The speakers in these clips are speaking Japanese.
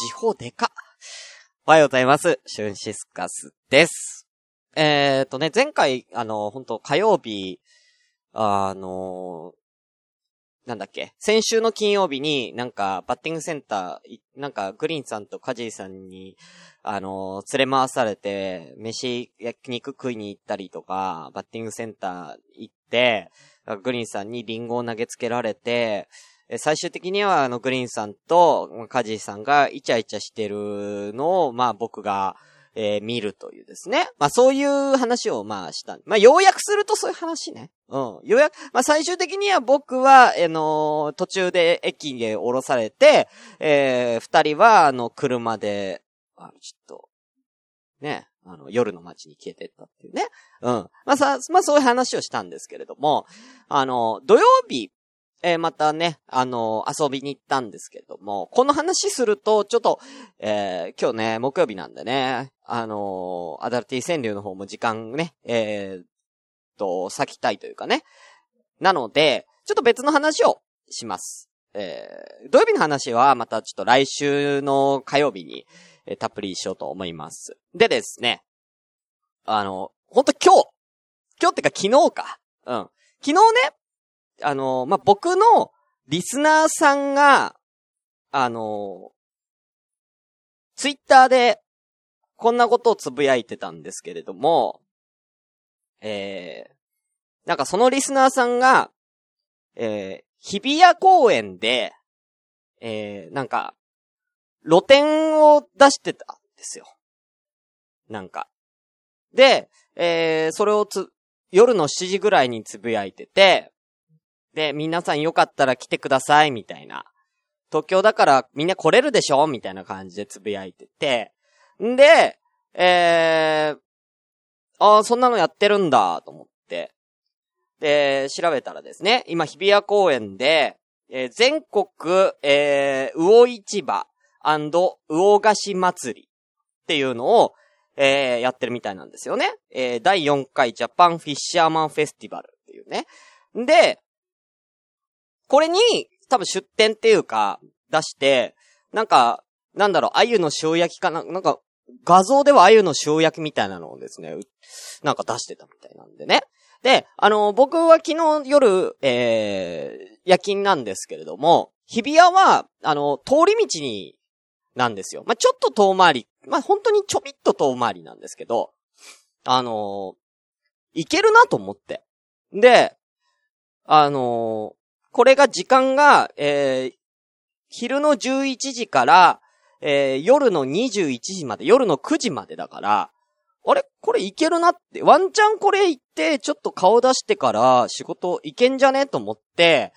時報でか。おはようございます。シュンシスカスです。えーとね、前回、あの、本当火曜日、あのなんだっけ、先週の金曜日になんかバッティングセンター、なんかグリーンさんとカジーさんに、あの、連れ回されて、飯、焼肉食いに行ったりとか、バッティングセンター行って、グリーンさんにリンゴを投げつけられて、最終的にはあのグリーンさんとカジーさんがイチャイチャしてるのを、まあ僕が、えー、見るというですね。まあそういう話をまあした。まあ要約するとそういう話ね。うん。ようやく、まあ最終的には僕は、あのー、途中で駅で降ろされて、えー、二人は、あの、車で、あちょっと、ね、あの、夜の街に消えてったっていうね。うん。まあさ、まあそういう話をしたんですけれども、あの、土曜日、えー、またね、あのー、遊びに行ったんですけども、この話すると、ちょっと、えー、今日ね、木曜日なんでね、あのアダルティ川柳の方も時間ね、えー、と、咲きたいというかね。なので、ちょっと別の話をします。え、土曜日の話はまたちょっと来週の火曜日に、え、たっぷりしようと思います。でですね、あの、ほんと今日、今日ってか昨日か。うん。昨日ね、あの、まあ、僕のリスナーさんが、あの、ツイッターでこんなことをつぶやいてたんですけれども、えー、なんかそのリスナーさんが、えー、日比谷公園で、えー、なんか、露店を出してたんですよ。なんか。で、えー、それをつ、夜の7時ぐらいにつぶやいてて、で、皆さんよかったら来てください、みたいな。東京だからみんな来れるでしょみたいな感じでつぶやいてて。んで、えー、ああ、そんなのやってるんだ、と思って。で、調べたらですね、今日比谷公園で、えー、全国、えー、魚市場魚菓子祭りっていうのを、えー、やってるみたいなんですよね。えー、第4回ジャパンフィッシャーマンフェスティバルっていうね。で、これに、多分出店っていうか、出して、なんか、なんだろう、鮎の塩焼きかな、なんか、画像では鮎の塩焼きみたいなのをですね、なんか出してたみたいなんでね。で、あの、僕は昨日夜、えー、夜勤なんですけれども、日比谷は、あの、通り道に、なんですよ。まあ、ちょっと遠回り、まあ、本当にちょびっと遠回りなんですけど、あのー、行けるなと思って。で、あの、これが時間が、えー、昼の11時から、えー、夜の21時まで、夜の9時までだから、あれ？これいけるなって、ワンチャンこれ行って、ちょっと顔出してから仕事いけんじゃね？と思って、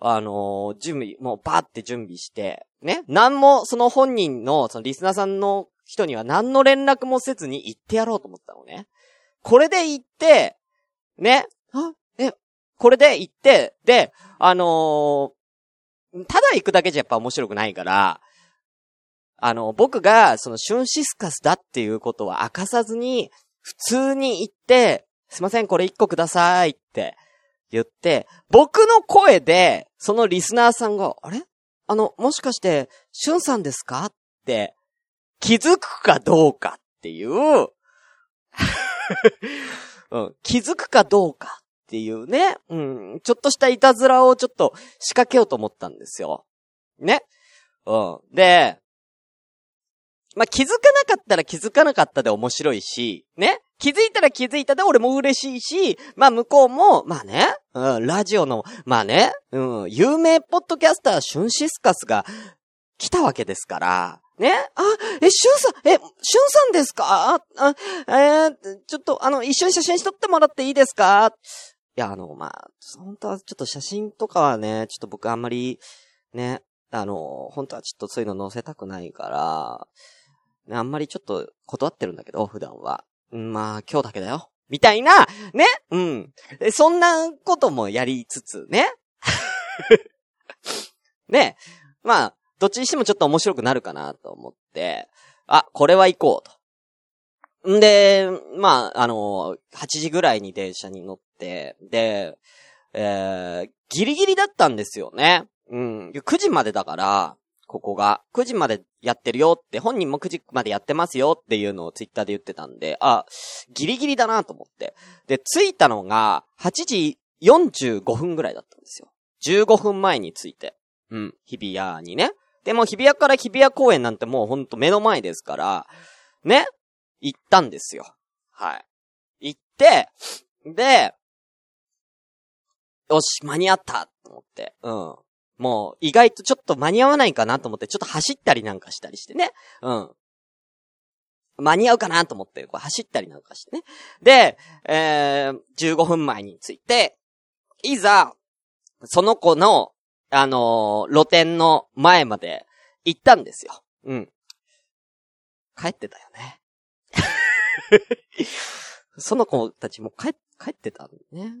あのー、準備、もうバーって準備して、ね？何も、その本人の、そのリスナーさんの人には何の連絡もせずに行ってやろうと思ったのね。これで行って、ね？あ、これで行って、で、あのー、ただ行くだけじゃやっぱ面白くないから、あの、僕が、その、シュンシスカスだっていうことは明かさずに、普通に言って、すいません、これ一個くださいって言って、僕の声で、そのリスナーさんが、あれ？あの、もしかして、シュンさんですか？って、気づくかどうかっていう、うん、気づくかどうか。っていうね、うん、ちょっとしたいたずらをちょっと仕掛けようと思ったんですよ。ね。うん。で、まあ、気づかなかったら気づかなかったで面白いし、ね。気づいたら気づいたで俺も嬉しいし、まあ向こうも、まあね、うん、ラジオの、まあね、うん、有名ポッドキャスター、シュンシスカスが来たわけですから、ね。あ、え、シュンさん、え、シュンさんですか？あ、えー、ちょっと、あの、一緒に写真撮ってもらっていいですか？や、あの、まあ、本当はちょっと写真とかはね、ちょっと僕あんまり、ね、あの、本当はちょっとそういうの載せたくないから、ねあんまりちょっと断ってるんだけど、普段は。まあ、今日だけだよ。みたいな、ねうん。そんなこともやりつつ、ねねまあ、どっちにしてもちょっと面白くなるかなと思って、あ、これは行こうと。んで、まあ、あの、8時ぐらいに電車に乗って、で、えー、ギリギリだったんですよね。うん。9時までだから、ここが。9時までやってるよって、本人も9時までやってますよっていうのをツイッターで言ってたんで、あ、ギリギリだなと思って。で、着いたのが、8時45分ぐらいだったんですよ。15分前に着いて。うん、日比谷にね。でも日比谷から日比谷公園なんてもうほんと目の前ですから、ね行ったんですよ。はい。行って、で、よし、間に合ったと思って。うん。もう、意外とちょっと間に合わないかなと思って、ちょっと走ったりなんかしたりしてね。うん。間に合うかなと思って、こう走ったりなんかしてね。で、えー、15分前に着いて、いざ、その子の、あのー、露店の前まで行ったんですよ。うん。帰ってたよね。その子たちも帰、帰ってたんね。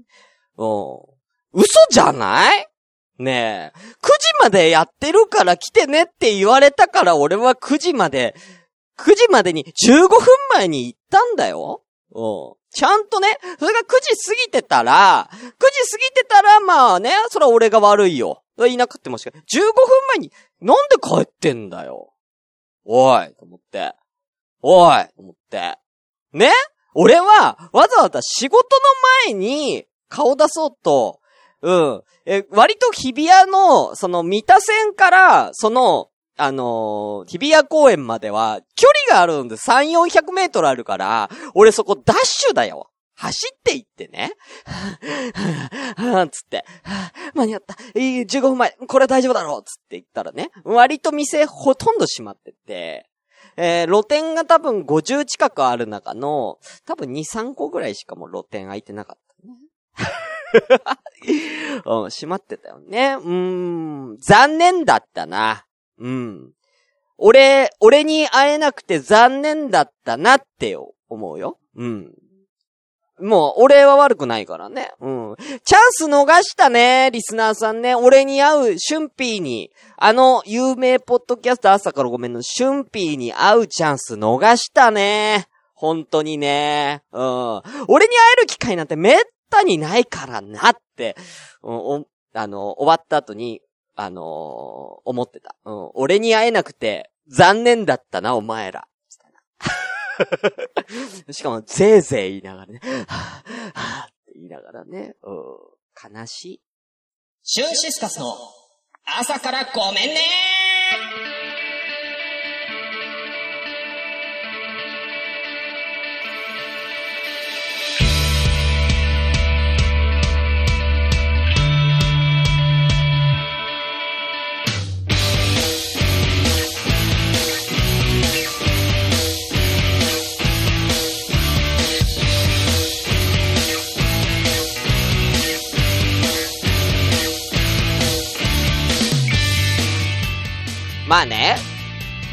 うん。嘘じゃない？ねえ。9時までやってるから来てねって言われたから俺は9時まで、9時までに15分前に行ったんだよ。うん。ちゃんとね、それが9時過ぎてたら、9時過ぎてたら、まあね、それは俺が悪いよ。いなくってもしか、15分前に、なんで帰ってんだよ。おい、と思って。おい、と思って。ね？俺は、わざわざ仕事の前に顔出そうと、うん。え、割と日比谷の、その、三田線から、その、あのー、日比谷公園までは、距離があるんで3、400メートルあるから、俺そこダッシュだよ。走って行ってね。はぁ、つって、間に合った。いい、15分前、これ大丈夫だろうつって言ったらね、割と店ほとんど閉まってて、えー、露店が多分50近くある中の、多分2、3個ぐらいしかも露店空いてなかったね。うん、閉まってたよね。うん、残念だったな。うん。俺、俺に会えなくて残念だったなって思うよ。うん。もう、俺は悪くないからね。うん。チャンス逃したね、リスナーさんね。俺に会う、シュンピーに、あの、有名ポッドキャスト朝からごめんの、シュンピーに会うチャンス逃したね。本当にね。うん。俺に会える機会なんてめったにないからなって、うん、あの、終わった後に、あのー、思ってた。うん。俺に会えなくて、残念だったな、お前ら。しかも、ぜいぜい言いながらね、はぁ、はぁって言いながらね、うん、悲しい。シュンシスカスの朝からごめんねま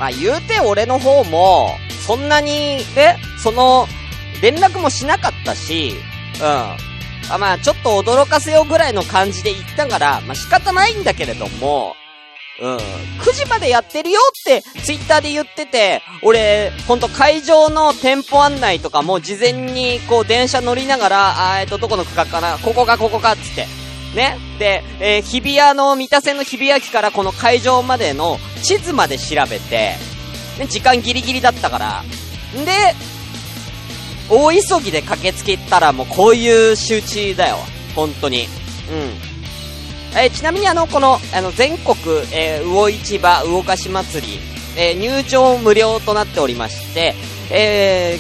あ言うて俺の方も、そんなに、ね、その、連絡もしなかったし、うん。あまあちょっと驚かせようぐらいの感じで言ったから、まあ仕方ないんだけれども、うん。9時までやってるよってツイッターで言ってて、俺、ほんと会場の店舗案内とかも事前にこう電車乗りながら、あえっと、どこの区画かなここかここかつって、ね。で、えー、日比谷の、三田線の日比谷駅からこの会場までの地図まで調べて、ね、時間ギリギリだったから。んで、大急ぎで駆けつけたらもうこういう周知だよ。本当に。うん。えー、ちなみにあの、この、あの、全国、えー、魚市場魚菓子祭り、えー、入場無料となっておりまして、え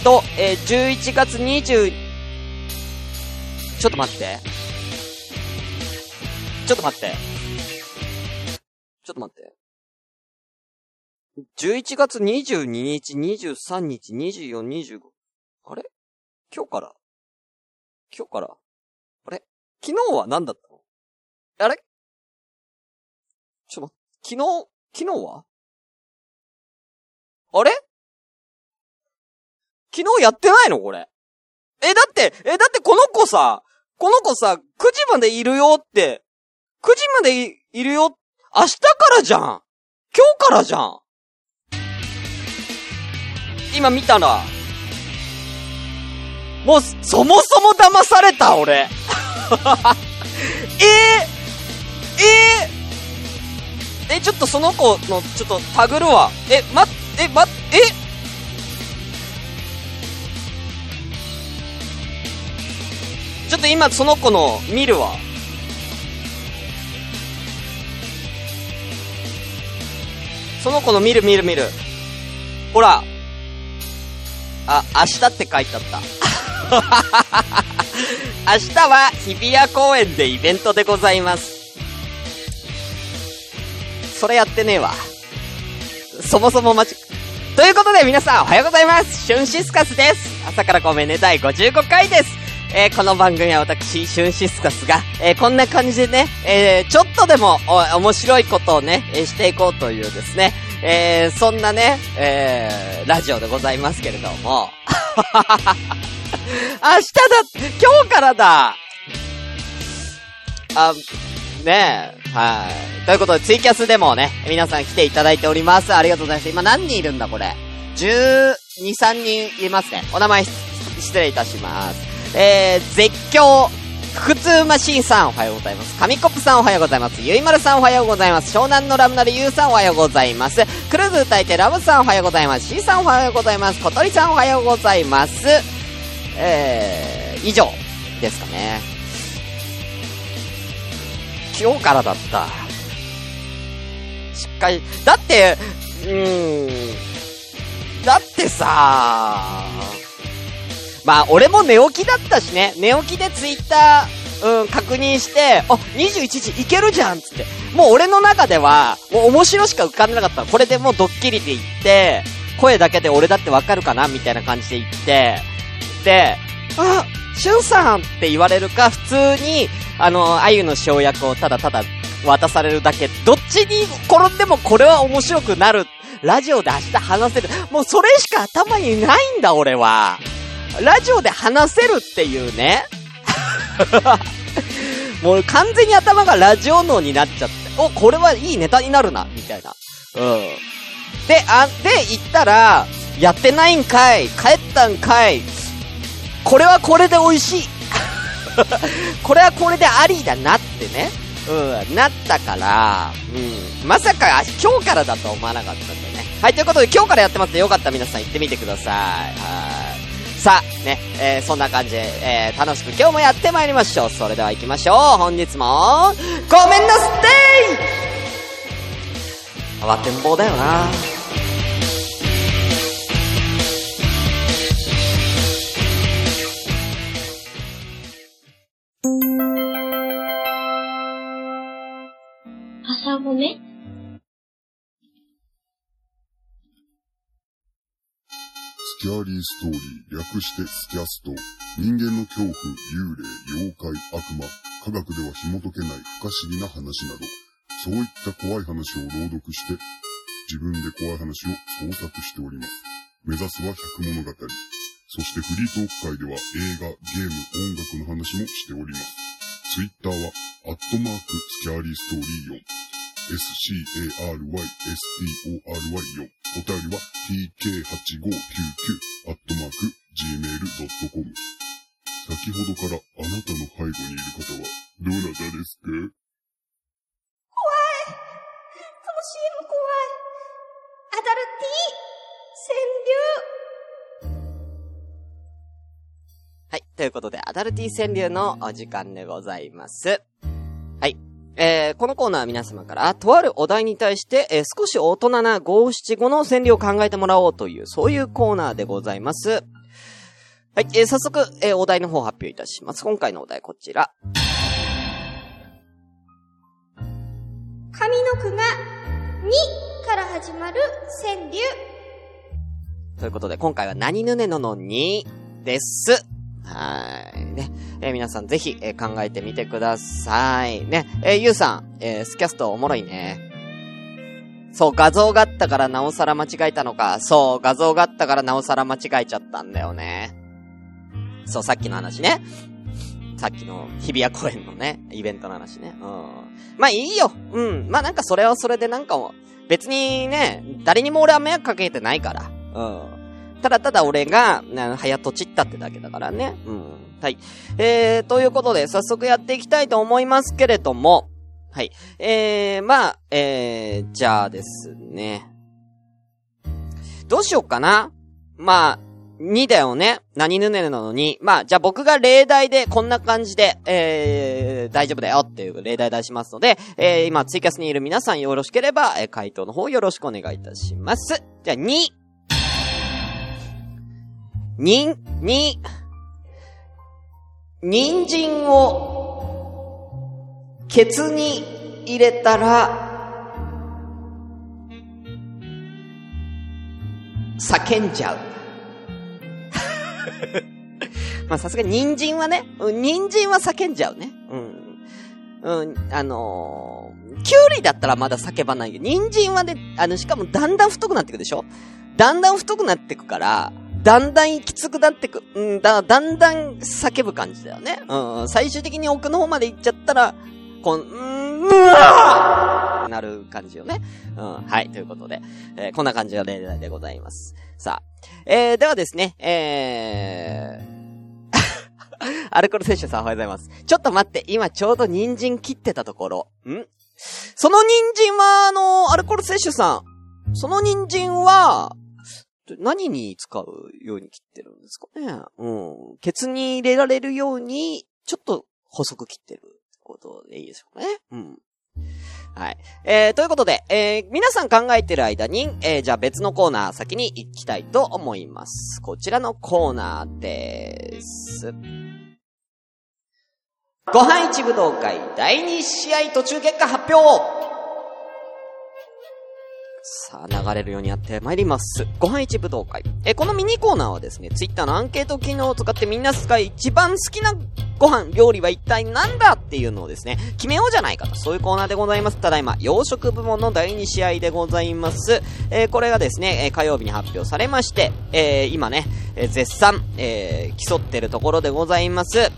ー、と、えー、11月20、ちょっと待って。ちょっと待って。ちょっと待って。11月22日、23日、24、25。あれ？今日から？今日から？あれ？昨日は何だったの？あれ？ちょっと待って、昨日、昨日は？あれ？昨日やってないの？これ。え、だって、え、だってこの子さ、この子さ、9時までいるよって、9時までいいるよ、明日からじゃん。今日からじゃん。今見たら、もう、そもそも騙された、俺。え？ー、え？ええ、ちょっとその子の、ちょっとタグるわ。え、ま、え、ま、え？ちょっと今その子の見るわ。その子の見る見る見る。ほら。あ、明日って書いてあった。明日は日比谷公園でイベントでございます。それやってねえわ。そもそもまち、ということで皆さんおはようございます。シュンシスカスです。朝からごめんね第55回です。えー、この番組は私、シュンシスカスが、えー、こんな感じでね、えー、ちょっとでも、お面白いことをね、え、していこうというですね、え、そんなね、え、ラジオでございますけれども、明日だ今日からだあ、ねえ、はい。ということで、ツイキャスでもね、皆さん来ていただいております。ありがとうございます。今何人いるんだ、これ？12、3人いますね。お名前失礼いたします。えー、絶叫、腹痛マシーンさんおはようございます。神コップさんおはようございます。ゆいまるさんおはようございます。湘南のラムナルユウさんおはようございます。クルーズ歌いてラブさんおはようございます。シーさんおはようございます。小鳥さんおはようございます。えー、以上ですかね。今日からだった。しっかり、だって、うーん、だってさーまあ、俺も寝起きだったしね、寝起きでツイッター、うん、確認して、あ、21時いけるじゃんつって。もう俺の中では、もう面白しか浮かんでなかった。これでもうドッキリで言って、声だけで俺だってわかるかなみたいな感じで言って、で、あ、しゅんさんって言われるか、普通に、あの、あゆの生薬をただただ渡されるだけ。どっちに転んでもこれは面白くなる。ラジオで明日話せる。もうそれしか頭にないんだ、俺は。ラジオで話せるっていうね。もう完全に頭がラジオ脳になっちゃって。お、これはいいネタになるな、みたいな。うん。で、あ、で、言ったら、やってないんかい帰ったんかいこれはこれで美味しい これはこれでありだなってね。うん、なったから、うん。まさか今日からだと思わなかったんでね。はい、ということで今日からやってますんでよかった皆さん行ってみてください。はい。さあ、ね、えー、そんな感じで、えー、楽しく今日もやってまいりましょう。それでは行きましょう。本日も、ごめんなすってー慌てんぼうだよな朝ごめスキャーリーストーリー、略してスキャスト。人間の恐怖、幽霊、妖怪、悪魔、科学では紐解けない不可思議な話など、そういった怖い話を朗読して、自分で怖い話を創作しております。目指すは百物語。そしてフリートーク会では映画、ゲーム、音楽の話もしております。ツイッターは、アットマーク、スキャーリーストーリー4。s-c-a-r-y-s-t-o-r-y 4。お便りは tk8599 アットマーク gmail.com。先ほどからあなたの背後にいる方はどなたですか？怖い。この CM 怖い。アダルティ川柳。はい。ということで、アダルティ川柳のお時間でございます。はい。えー、このコーナーは皆様から、とあるお題に対して、えー、少し大人な五七五の川柳を考えてもらおうという、そういうコーナーでございます。はい、えー、早速、えー、お題の方発表いたします。今回のお題こちら。上の句が、にから始まる川柳。ということで、今回は何ぬねののにです。はい。ね。えー、皆さんぜひ、えー、考えてみてください。ね。えー、ゆうさん、え、スキャストおもろいね。そう、画像があったからなおさら間違えたのか。そう、画像があったからなおさら間違えちゃったんだよね。そう、さっきの話ね。さっきの日比谷公園のね、イベントの話ね。うん。まあいいよ。うん。まあなんかそれはそれでなんかも、別にね、誰にも俺は迷惑かけてないから。うん。ただただ俺が、早とちったってだけだからね。うん。はい。えー、ということで、早速やっていきたいと思いますけれども、はい。えー、まあ、えー、じゃあですね。どうしようかなまあ、2だよね。何ぬねるのに。まあ、じゃあ僕が例題でこんな感じで、えー、大丈夫だよっていう例題出しますので、えー、今ツイキャスにいる皆さんよろしければ、えー、回答の方よろしくお願いいたします。じゃあ、2。にん、に、人参を、ケツに入れたら、叫んじゃう。まあさすがに人参はね、うん人参は叫んじゃうね。うん。うん、あのー、キュウリだったらまだ叫ばないけど、人参はね、あの、しかもだんだん太くなっていくでしょ？だんだん太くなっていくから、だんだんきつくなってく、うん、だ、だんだん叫ぶ感じだよね。うん、最終的に奥の方まで行っちゃったら、こん、うん、うわーなる感じよね。うん、はい、ということで、えーこんな感じの例題でございます。さあ、えー、ではですね、えー、アルコール摂取さんおはようございます。ちょっと待って、今ちょうど人参切ってたところ。ん？その人参は、あの、アルコール摂取さん。その人参は、何に使うように切ってるんですか？ねうん。ケツに入れられるように、ちょっと細く切ってるってことでいいでしょうかね。うん。はい。えー、ということで、えー、皆さん考えてる間に、えー、じゃあ別のコーナー先に行きたいと思います。こちらのコーナーです。ご飯一武道会第2試合途中結果発表さあ、流れるようにやってまいります。ご飯一武道会。え、このミニコーナーはですね、ツイッターのアンケート機能を使ってみんなが一番好きなご飯、料理は一体なんだっていうのをですね、決めようじゃないかと、そういうコーナーでございます。ただいま、洋食部門の第2試合でございます。えーこれがですね、え火曜日に発表されまして、えー今ね、え絶賛、えー競ってるところでございます。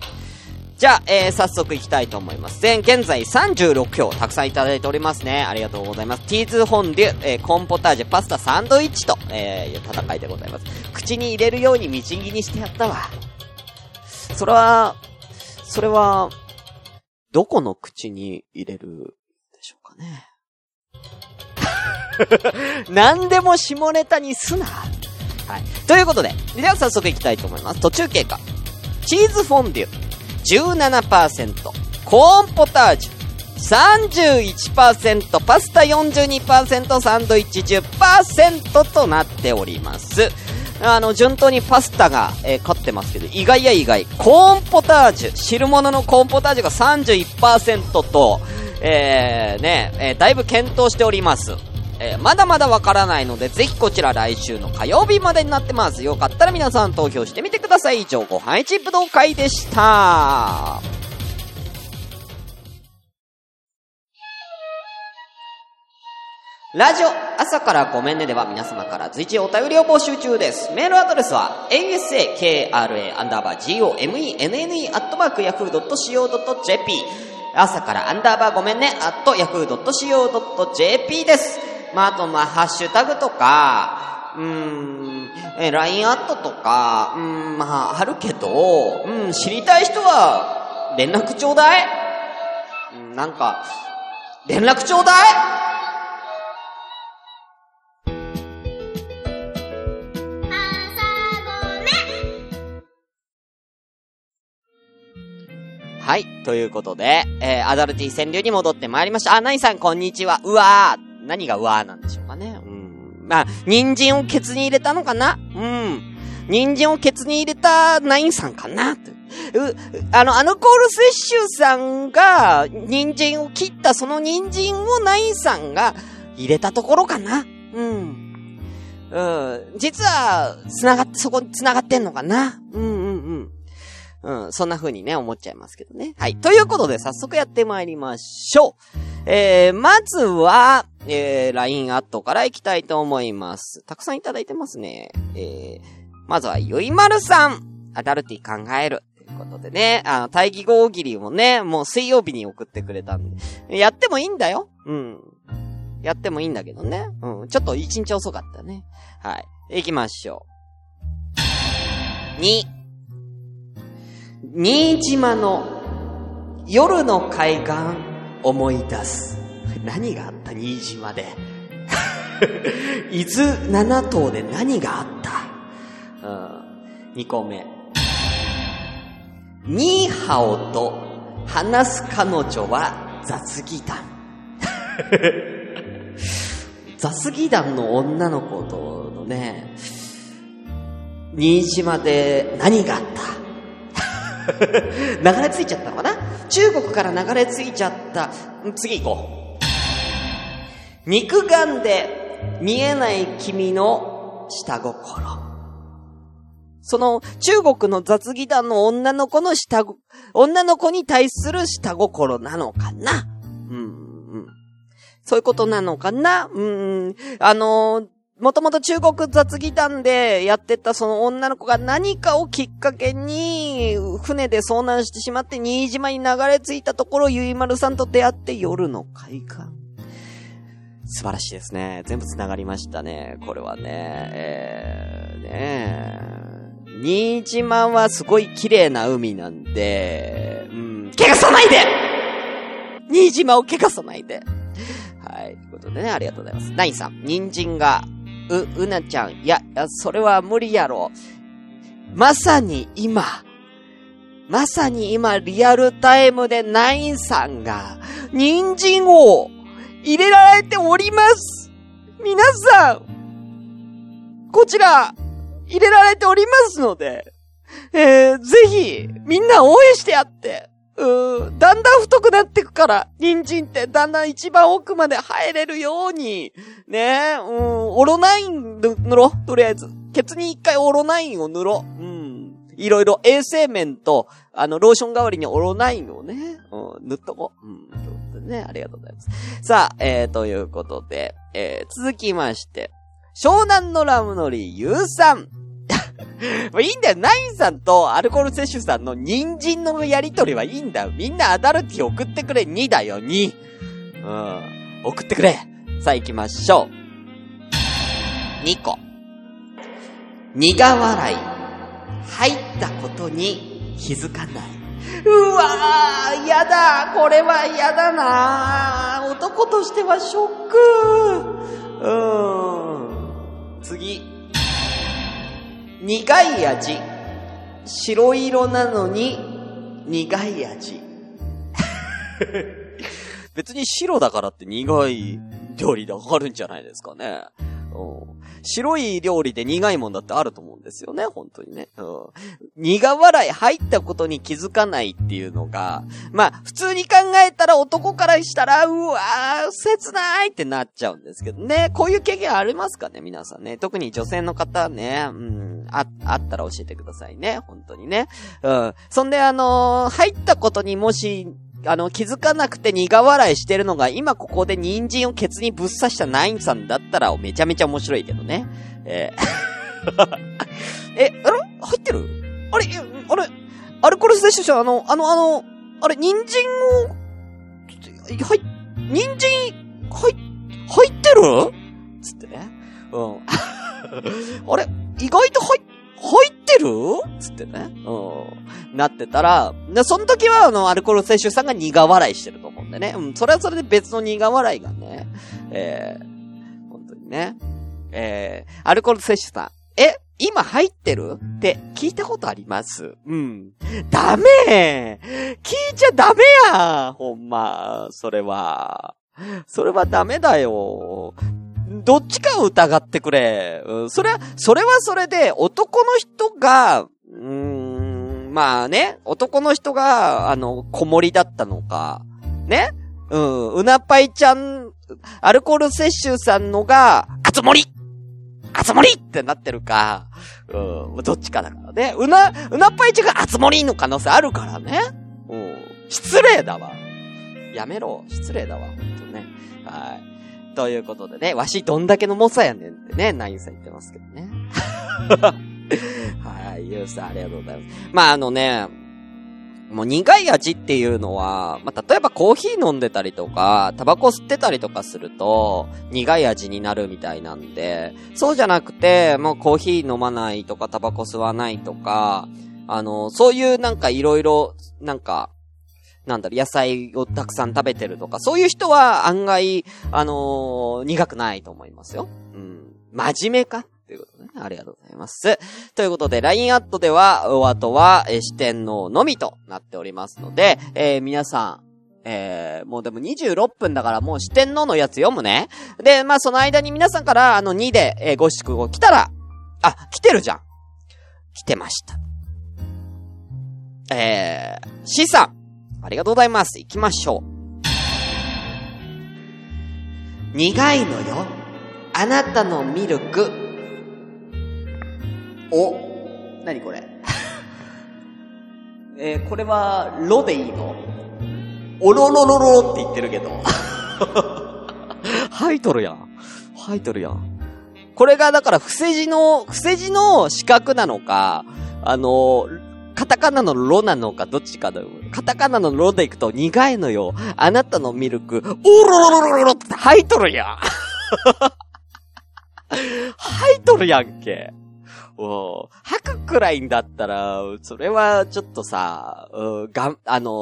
じゃあ、えー、早速行きたいと思います。全、現在36票、たくさんいただいておりますね。ありがとうございます。ティーズフォンデュ、えー、コンポタージュ、パスタ、サンドイッチと、えー、戦いでございます。口に入れるようにみじん切りにしてやったわ。それは、それは、どこの口に入れるでしょうかね。何でも下ネタにすな。はい。ということで、では早速行きたいと思います。途中経過。チーズフォンデュ、17%、コーンポタージュ、31%、パスタ42%、サンドイッチ10%となっております。あの、順当にパスタが、えー勝ってますけど、意外や意外、コーンポタージュ、汁物のコーンポタージュが31%と、えー、ね、えーだいぶ検討しております。えーまだまだわからないので、ぜひこちら来週の火曜日までになってます。よかったら皆さん投票してみてください。以上、ご飯一武道会でした。ラジオ、朝からごめんねでは皆様から随時お便りを募集中です。メールアドレスは、asakra アンダーバー gomenne アットマーク yahoo.co.jp 朝からアンダーバーごめんね、アット yahoo.co.jp です。まあ、あと、まあ、ハッシュタグとか、うん、え、LINE アットとか、うん、まあ、あるけど、うん、知りたい人は、連絡ちょうだいうん、なんか、連絡ちょうだいはい。ということで、えー、アダルティ川柳に戻ってまいりました。あ、ナイさん、こんにちは。うわー。何がうわーなんでしょうかね。うん。まあ、人参をケツに入れたのかなうん。人参をケツに入れたナインさんかなとう、あの、アルコール摂取さんが、人参を切ったその人参をナインさんが入れたところかなうん。うん。実は、繋がって、そこに繋がってんのかなうん。うん、そんな風にね、思っちゃいますけどね。はい。ということで、早速やってまいりましょう。えー、まずは、えー、LINE アットから行きたいと思います。たくさんいただいてますね。えー、まずは、ゆいまるさん。アダルティ考える。ということでね、あの、対義語大喜利もね、もう水曜日に送ってくれたんで。やってもいいんだよ。うん。やってもいいんだけどね。うん。ちょっと一日遅かったね。はい。行きましょう。2。新島の夜の海岸、思い出す。何があった？新島で。伊豆七島で何があった？うん。二個目。ニーハオと話す彼女は雑技団。雑技団の女の子とのね、新島で何があった？流れ着いちゃったのかな？中国から流れ着いちゃった。次行こう。肉眼で見えない君の下心。その中国の雑技団の女の子の下、女の子に対する下心なのかな？うん、うん。そういうことなのかな？うん、あのーもともと中国雑技団でやってたその女の子が何かをきっかけに、船で遭難してしまって新島に流れ着いたところ、ゆいまるさんと出会って夜の海岸。素晴らしいですね。全部繋がりましたね。これはね、えー、ねえ。新島はすごい綺麗な海なんで、うん、怪我さないで新島を怪我さないで。はい。ということでね、ありがとうございます。ナインさん、人参が、う、うなちゃん、いや、いやそれは無理やろ。まさに今、まさに今、リアルタイムでナインさんが、人参を入れられております。皆さん、こちら、入れられておりますので、えー、ぜひ、みんな応援してやって。うーだんだん太くなってくから、人参ってだんだん一番奥まで入れるように、ねうん、オロナイン塗ろう、とりあえず。ケツに一回オロナインを塗ろう。ん。いろいろ衛生面と、あの、ローション代わりにオロナインをね、うん、塗っとこう。うん、ということでね、ありがとうございます。さあ、えー、ということで、えー、続きまして、湘南のラムノリユウさん。もういいんだよ。ナインさんとアルコール摂取さんの人参のやりとりはいいんだよ。みんなアダルティ送ってくれ。2だよ、2。うん。送ってくれ。さあ行きましょう。2個。苦笑い。入ったことに気づかない。うわー、やだ。これはやだな男としてはショック。うーん。次。苦い味。白色なのに苦い味。別に白だからって苦い料理でわかるんじゃないですかね。白い料理で苦いもんだってあると思うんですよね、本当にね。うん。苦笑い入ったことに気づかないっていうのが、まあ、普通に考えたら男からしたら、うわー、切ないってなっちゃうんですけどね。こういう経験ありますかね、皆さんね。特に女性の方ね、うん、あ、あったら教えてくださいね、本当にね。うん。そんで、あのー入ったことにもし、あの、気づかなくて苦笑いしてるのが、今ここで人参をケツにぶっ刺したナインさんだったら、めちゃめちゃ面白いけどね。えー。え、あれ？入ってる？あれ、えあれ、アルコール摂取者、あの、あの、あの、あれ、人参を、はい、人参、はい、入ってる？つってね。うん。あれ、意外と入、入ってる？つってね。うん。なってたら、で、その時は、あの、アルコール摂取さんが苦笑いしてると思うんでね。うん、それはそれで別の苦笑いがね、えー、本当にね。えー、アルコール摂取さん。え今入ってる？って聞いたことありますうん。ダメ聞いちゃダメやほんま、それは。それはダメだよ。どっちかを疑ってくれ。うん、それは、それはそれで、男の人が、うーん、まあね、男の人が、あの、子守だったのか、ね？うん、うなぱいちゃん、アルコール摂取さんのが、あつ森あつ森ってなってるか、うん、どっちかだからね？うな、うなぱいちゃんがあつ森の可能性あるからね。うん、失礼だわ。やめろ、失礼だわ、ほんとね。はい。ということでね、わしどんだけの猛者やねんってね、ナインさん言ってますけどね。はい、ゆうさんありがとうございます。まああのね、もう苦い味っていうのは、まあ、例えばコーヒー飲んでたりとか、タバコ吸ってたりとかすると、苦い味になるみたいなんで、そうじゃなくて、もうコーヒー飲まないとか、タバコ吸わないとか、あの、そういうなんかいろいろ、なんか、なんだろ、野菜をたくさん食べてるとか、そういう人は案外、あのー苦くないと思いますよ。うん。真面目か？ということね。ありがとうございます。ということで、LINE アットでは、お後は、えー四天王のみとなっておりますので、えー皆さん、えー、もうでも26分だからもう四天王のやつ読むね。で、まあその間に皆さんからあの2で、えー、ご祝語来たら、あ、来てるじゃん。来てました。えー、C さん、ありがとうございます。行きましょう。苦いのよ。あなたのミルク。お、なにこれ？えー、これは、ロでいいのおろろろろって言ってるけど。吐いとるやん。吐いとるやん。これがだから、伏せ字の、伏せ字の四角なのか、あの、カタカナのロなのか、どっちかだよ。カタカナのロでいくと、苦いのよ。あなたのミルク、おろろろろろって吐いとるやん。吐いとるやんけ。お吐くくらいんだったら、それはちょっとさ、うがん、あのー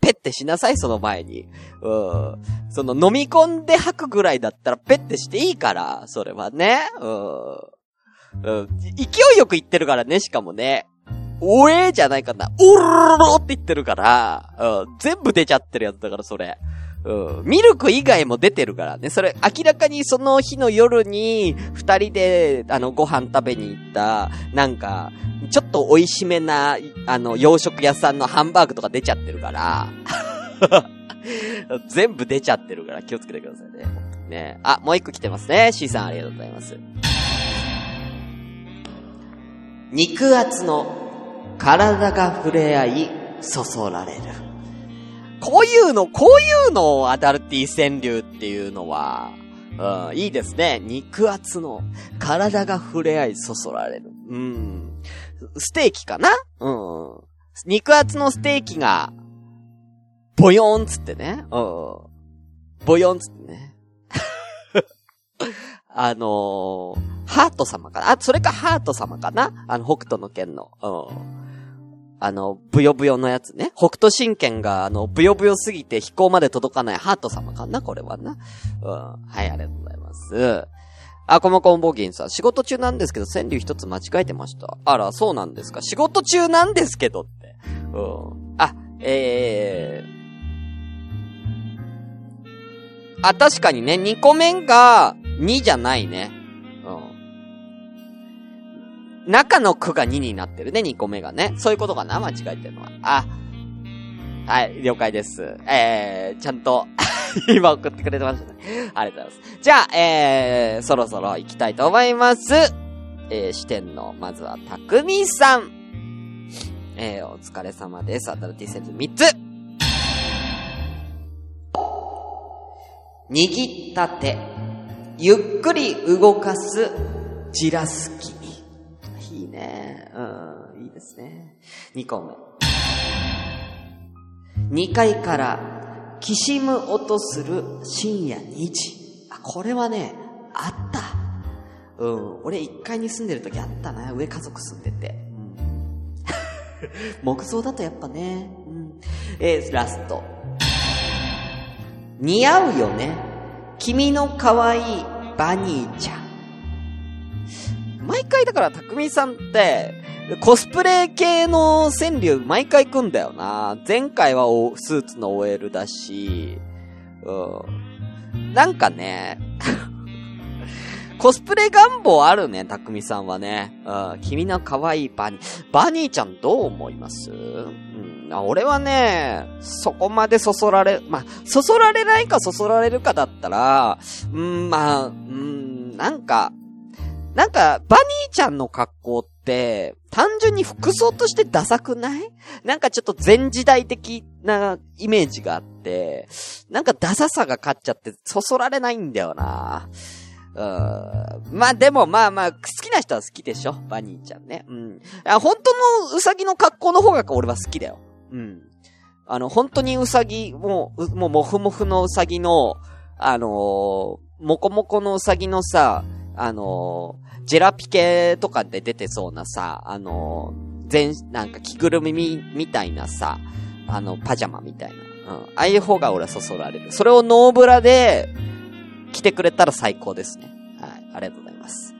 ペッてしなさい、その前に。うん。その飲み込んで吐くぐらいだったらペッてしていいから、それはね。うん。勢いよく言ってるからね、しかもね。おえーじゃないかな。おろろろって言ってるから、うん。全部出ちゃってるやつだから、それ。うん。ミルク以外も出てるからね。それ、明らかにその日の夜に、二人で、あの、ご飯食べに行った、なんか、ちょっと美味しめな、あの、洋食屋さんのハンバーグとか出ちゃってるから。全部出ちゃってるから気をつけてくださいね。本当にね。あ、もう一個来てますね。C さんありがとうございます。肉厚の体が触れ合い、そそられる。こういうの、こういうのをアダルティ川柳っていうのは、うん、いいですね。肉厚の体が触れ合いそそられる。うん。ステーキかな？うん。肉厚のステーキが、ボヨーンつってね。うん。ボヨーンつってね。あのー、ハート様かな？あ、それかハート様かな？あの、北斗の剣の。うん。あの、ブヨブヨのやつね。北斗神拳が、あの、ブヨブヨすぎて飛行まで届かないハート様かなこれはな。うん。はい、ありがとうございます。あ、コモコンボギンさん、仕事中なんですけど、川柳一つ間違えてました。あら、そうなんですか。仕事中なんですけどって。うん。あ、えー。あ、確かにね、2個目が2じゃないね。中の句が2になってるね、2個目がね。そういうことかな間違えてるのは。あ。はい、了解です。えー、ちゃんと、今送ってくれてましたね。ありがとうございます。じゃあ、えー、そろそろ行きたいと思います。えー、視点の、まずは、たくみさん。えー、お疲れ様です。アダルティセル3つ。握った手。ゆっくり動かす、じらす君。いね。うん、いいですね。2個目。2階から、きしむ音する深夜2時。あ、これはね、あった。うん、俺1階に住んでる時あったな。上家族住んでて。うん、木造だとやっぱね。うん、えー、ラスト。似合うよね。君の可愛いバニーちゃん。毎回だから、たくみさんって、コスプレ系の川柳毎回来んだよな。前回はおスーツの OL だし、うん。なんかね、コスプレ願望あるね、たくみさんはね。うん。君の可愛いバニー。バニーちゃんどう思います？うん。俺はね、そこまでそそられ、ま、そそられないかそそられるかだったら、うん、まあ、うん、なんか、なんか、バニーちゃんの格好って、単純に服装としてダサくない？なんかちょっと前時代的なイメージがあって、なんかダサさが勝っちゃって、そそられないんだよな。うん。まあでもまあまあ、好きな人は好きでしょ？バニーちゃんね。うん。あ本当のウサギの格好の方が俺は好きだよ。うん。あの、本当にウサギ、もう、もう、もふもふのウサギの、あのー、もこもこのウサギのさ、あのー、ジェラピケとかで出てそうなさ、あのー、全、なんか着ぐるみみ、みたいなさ、あの、パジャマみたいな。うん。ああいう方が俺はそそられる。それをノーブラで、着てくれたら最高ですね。はい。ありがとうございます。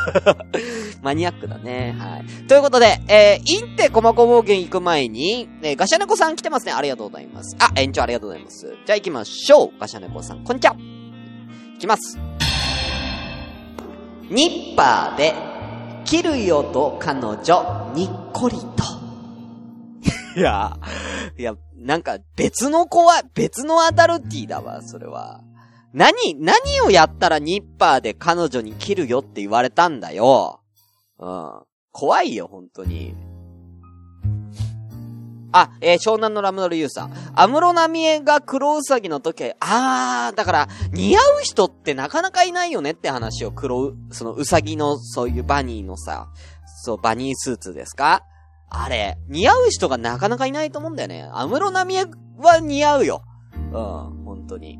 マニアックだね。はい。ということで、えー、インテコマコ冒険行く前に、えー、ガシャネコさん来てますね。ありがとうございます。あ、延長ありがとうございます。じゃあ行きましょう。ガシャネコさん、こんにちは。いきます。ニッパーで、切るよと彼女、にっこりと。いや、いや、なんか別の子は、別のアダルティだわ、それは。何、何をやったらニッパーで彼女に切るよって言われたんだよ。うん。怖いよ、本当に。あ、えー、湘南のラムドルユーさん。アムロナミエが黒ウサギの時あー、だから、似合う人ってなかなかいないよねって話を黒、そのウサギの、そういうバニーのさ、そう、バニースーツですか？あれ、似合う人がなかなかいないと思うんだよね。アムロナミエは似合うよ。うん、本当に。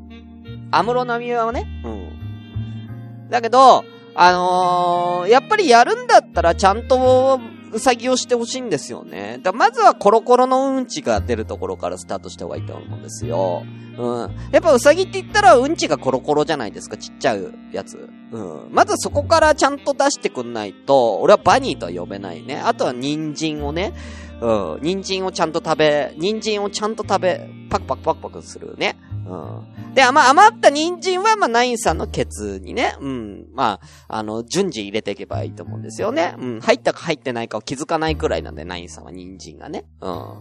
アムロナミエはね、うん。だけど、あのー、やっぱりやるんだったらちゃんと、うさぎをしてほしいんですよね。だまずはコロコロのうんちが出るところからスタートした方がいいと思うんですよ。うん。やっぱうさぎって言ったらうんちがコロコロじゃないですか、ちっちゃいやつ。うん。まずそこからちゃんと出してくんないと、俺はバニーとは呼べないね。あとは人参をね、うん。人参をちゃんと食べ、人参をちゃんと食べ、パクパクパクパクするね。うん。で、まあ、余った人参は、まあ、ナインさんのケツにね、うん。まあ、あの、順次入れていけばいいと思うんですよね。うん。入ったか入ってないかを気づかないくらいなんで、ナインさんは人参がね。うん。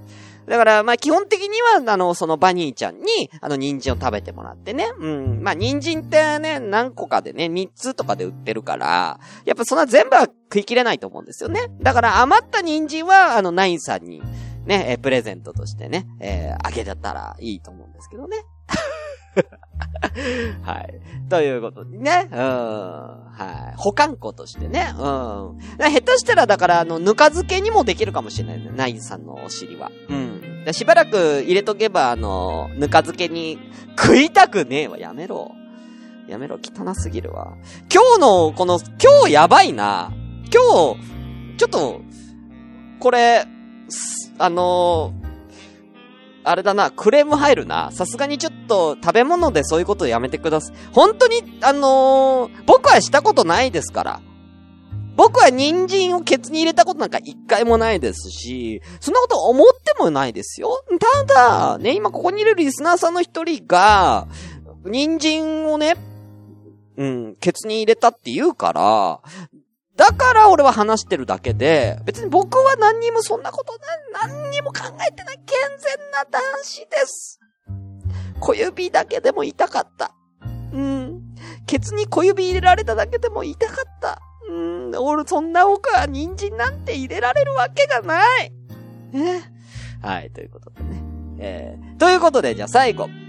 だから、まあ、基本的には、あの、そのバニーちゃんに、あの、人参を食べてもらってね。うん。まあ、人参ってね、何個かでね、3つとかで売ってるから、やっぱそんな全部は食い切れないと思うんですよね。だから、余った人参は、あの、ナインさんに、ね、えプレゼントとしてね、えー、あげちゃったらいいと思うんですけどね。はい。ということでね。うん。はい。保管庫としてね。うん。下手したら、だから、あの、ぬか漬けにもできるかもしれないね。ナインさんのお尻は。うん。しばらく入れとけば、あの、ぬか漬けに食いたくねえわ。やめろ。やめろ。汚すぎるわ。今日の、この、今日やばいな。今日、ちょっと、これ、あの、あれだな、クレーム入るな。さすがにちょっと食べ物でそういうことやめてください。本当に、あのー、僕はしたことないですから。僕は人参をケツに入れたことなんか一回もないですし、そんなこと思ってもないですよ。ただ、ね、今ここにいるリスナーさんの一人が、人参をね、うん、ケツに入れたって言うから、だから俺は話してるだけで、別に僕は何にもそんなことな、何にも考えてない健全な男子です。小指だけでも痛かった。うん。ケツに小指入れられただけでも痛かった。うん。俺そんな僕は人参なんて入れられるわけがない。ね。はい、ということでね。えー、ということで、じゃあ最後。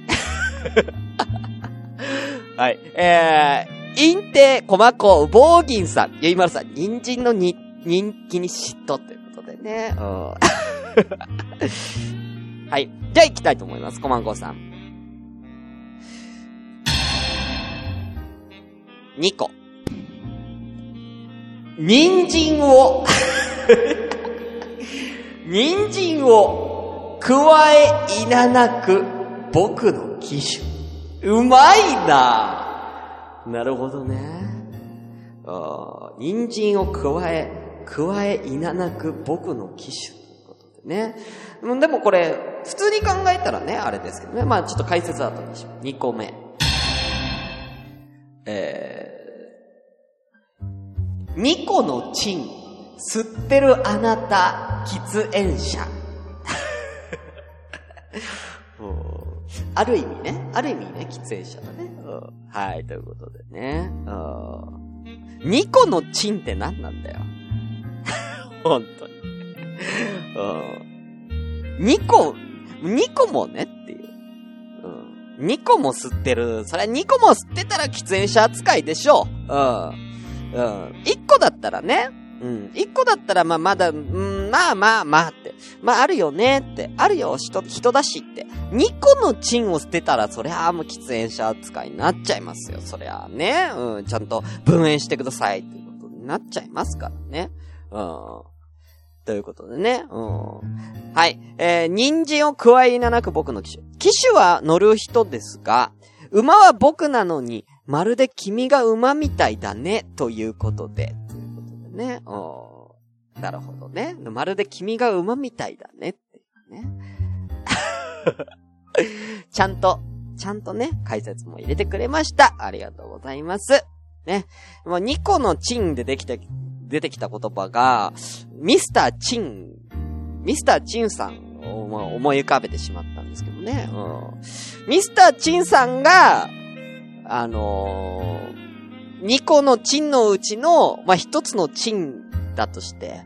はい、えー、インテ、コマコ、ボーギンさん、ゆいまるさん、人参のに、人気に嫉妬ということでね。うん。はい。じゃあ行きたいと思います。コマンコさん。2個。人参を 人参を加えいななく僕の機種。うまいななるほどね。あ人参を加え、加えいななく僕の機種ということでね。でもこれ、普通に考えたらね、あれですけどね。まあちょっと解説後にします。2個目。えー、2個のチン、吸ってるあなた、喫煙者。ある意味ね、ある意味ね、喫煙者だね。はい、ということでね。2個のチンって何なんだよ。本当に。2個、2個もねっていう。うん。2個も吸ってる。それは2個も吸ってたら喫煙者扱いでしょう。うん。うん。1個だったらね。うん。1個だったらまあまだ、ん、まあまあまあって。まああるよねって。あるよ、人、人だしって。2個のチンを捨てたら、そりゃあもう喫煙者扱いになっちゃいますよ。そりゃあね。うん、ちゃんと分煙してくださいっていうことになっちゃいますからね。うん。ということでね。うん。はい。えー、人参を加えななく僕の騎手。騎手は乗る人ですが、馬は僕なのに、まるで君が馬みたいだね、ということで。ということでね。うん。なるほどね。まるで君が馬みたいだね、っていうね。ちゃんと、ちゃんとね、解説も入れてくれました。ありがとうございます。ね。もう2個のチンでできた、出てきた言葉が、ミスターチン、ミスターチンさんを思い浮かべてしまったんですけどね。うん。ミスターチンさんが、あのー、2個のチンのうちの、まあ、1つのチンだとして、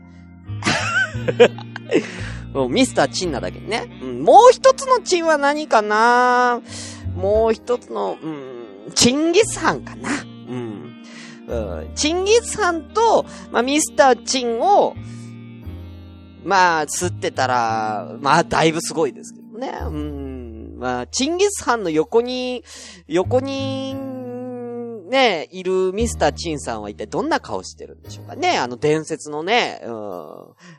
ミスターチンなだけね。うん、もう一つのチンは何かな？もう一つの、うん、チンギスハンかな？うん。うん、チンギスハンと、まあ、ミスターチンを、まあ、吸ってたら、まあ、だいぶすごいですけどね。うん。まあ、チンギスハンの横に、横に、ね、いるミスターチンさんは一体どんな顔してるんでしょうかね。あの伝説のね、うん。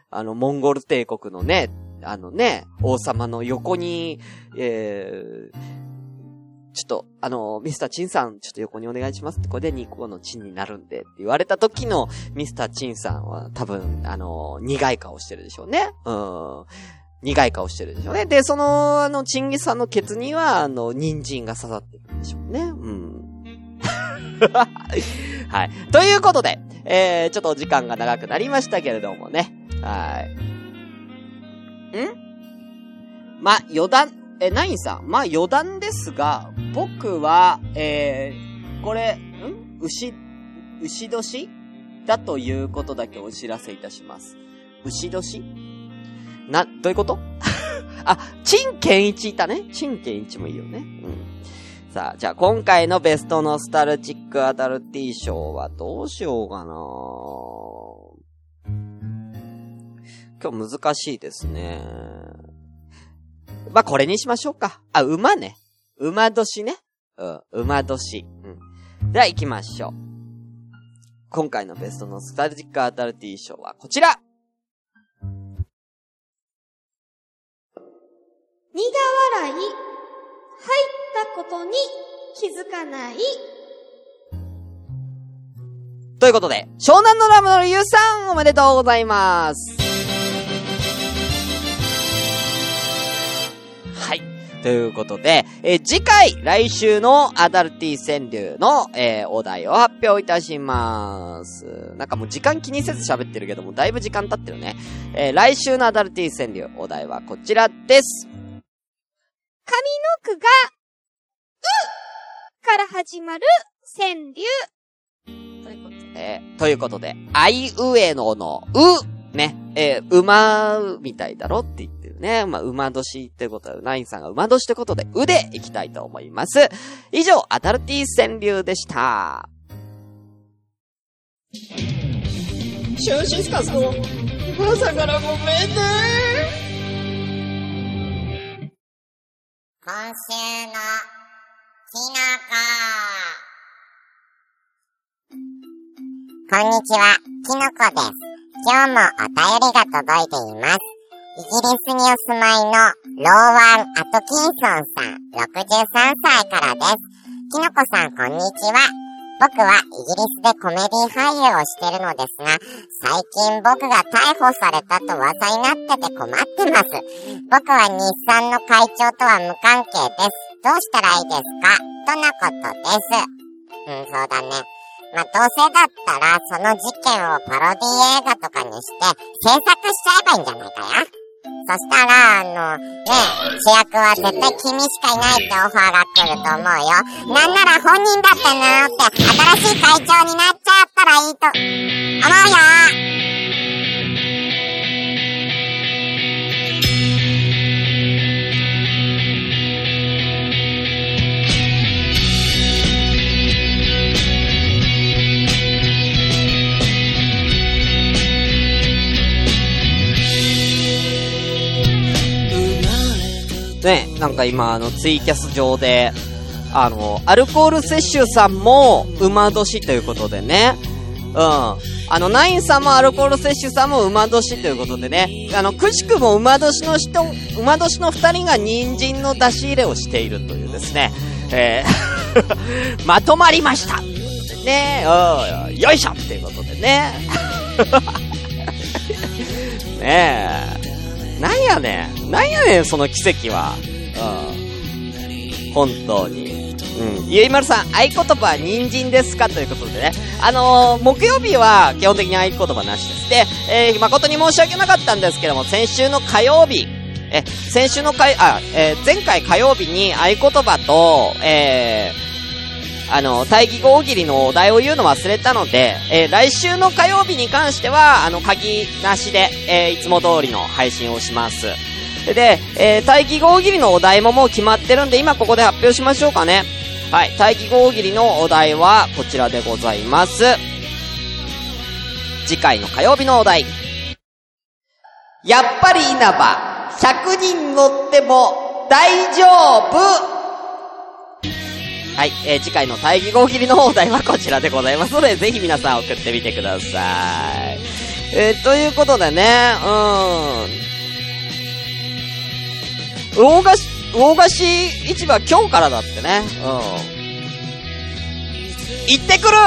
あの、モンゴル帝国のね、あのね、王様の横に、えー、ちょっと、あの、ミスターチンさん、ちょっと横にお願いしますって、これで2個のチンになるんでって言われた時のミスターチンさんは多分、あの、苦い顔してるでしょうね。うん。苦い顔してるでしょうね。で、その、あの、チンギさんのケツには、あの、人参が刺さってるんでしょうね。うん。はい。ということで、えー、ちょっとお時間が長くなりましたけれどもね。はい。ん？ま、余談、え、ナインさん。ま、余談ですが、僕は、えー、これ、ん？牛、牛年？だということだけお知らせいたします。牛年？な、どういうこと？あ、チンケンイチいたね。チンケンイチもいいよね。うん。さあ、じゃあ今回のベストノスタルチックアダルティ賞はどうしようかな今日難しいですね。まあ、これにしましょうか。あ、馬ね。馬年ね。うん、馬年。うん。では行きましょう。今回のベストのスタジックアダルティ賞はこちら苦笑い。入ったことに気づかない。ということで、湘南のラムのゆうさんおめでとうございます。はいということで、えー、次回、来週のアダルティ川柳の、えー、お題を発表いたします。なんかもう時間気にせず喋ってるけども、だいぶ時間経ってるね。えー、来週のアダルティ川柳、お題はこちらです。上の句が、うから始まる川柳。ということで。えー、ということで、あいうえのの、う、ね、えー、馬みたいだろって言ってね。まあ、馬年ってことは、ナインさんが馬年ってことで、うでいきたいと思います。以上、アタルティ川柳でした。シューシスカスの朝からごめんね。今週のきのこ。こんにちは、きのこです。今日もお便りが届いています。イギリスにお住まいのローワン・アトキンソンさん、63歳からです。きのこさん、こん。にちは。僕はイギリスでコメディ俳優をしてるのですが、最近僕が逮捕されたと噂になってて困ってます。僕は日産の会長とは無関係です。どうしたらいいですか？とのことです。うん、そうだね。まあ、どうせだったら、その事件をパロディ映画とかにして、制作しちゃえばいいんじゃないかや。そしたら、あの、ね、主役は絶対君しかいないってオファーが来ると思うよ。なんなら本人だってなって、新しい会長になっちゃったらいいと、思うよね、なんか今、あの、ツイキャス上で、あの、アルコール摂取さんも、馬年ということでね、うん、あの、ナインさんもアルコール摂取さんも馬年ということでね。あの、くしくも馬年の人、馬年の二人が人参の出し入れをしているというですね。えー まとまりましたねうん、よいしょっていうことでね。ねえ。なんやねん。なんやねん、その奇跡は。うん。本当に。うん。ゆいまるさん、合言葉は人参ですか？ということでね。あのー、木曜日は基本的に合言葉なしです。で、えー、誠に申し訳なかったんですけども、先週の火曜日、え、先週の火、あ、えー、前回火曜日に合言葉と、えー、あの、大義語大喜利のお題を言うの忘れたので、えー、来週の火曜日に関しては、あの、鍵なしで、えー、いつも通りの配信をします。で、えー、大義語大喜利のお題ももう決まってるんで、今ここで発表しましょうかね。はい、大義語大喜利のお題はこちらでございます。次回の火曜日のお題。やっぱり稲葉、100人乗っても大丈夫はい、えー次回の大義語大喜利のお題はこちらでございますので、ぜひ皆さん送ってみてください。えーということでね、うーん。魚菓子、魚菓子市場今日からだってね。うん。行ってくる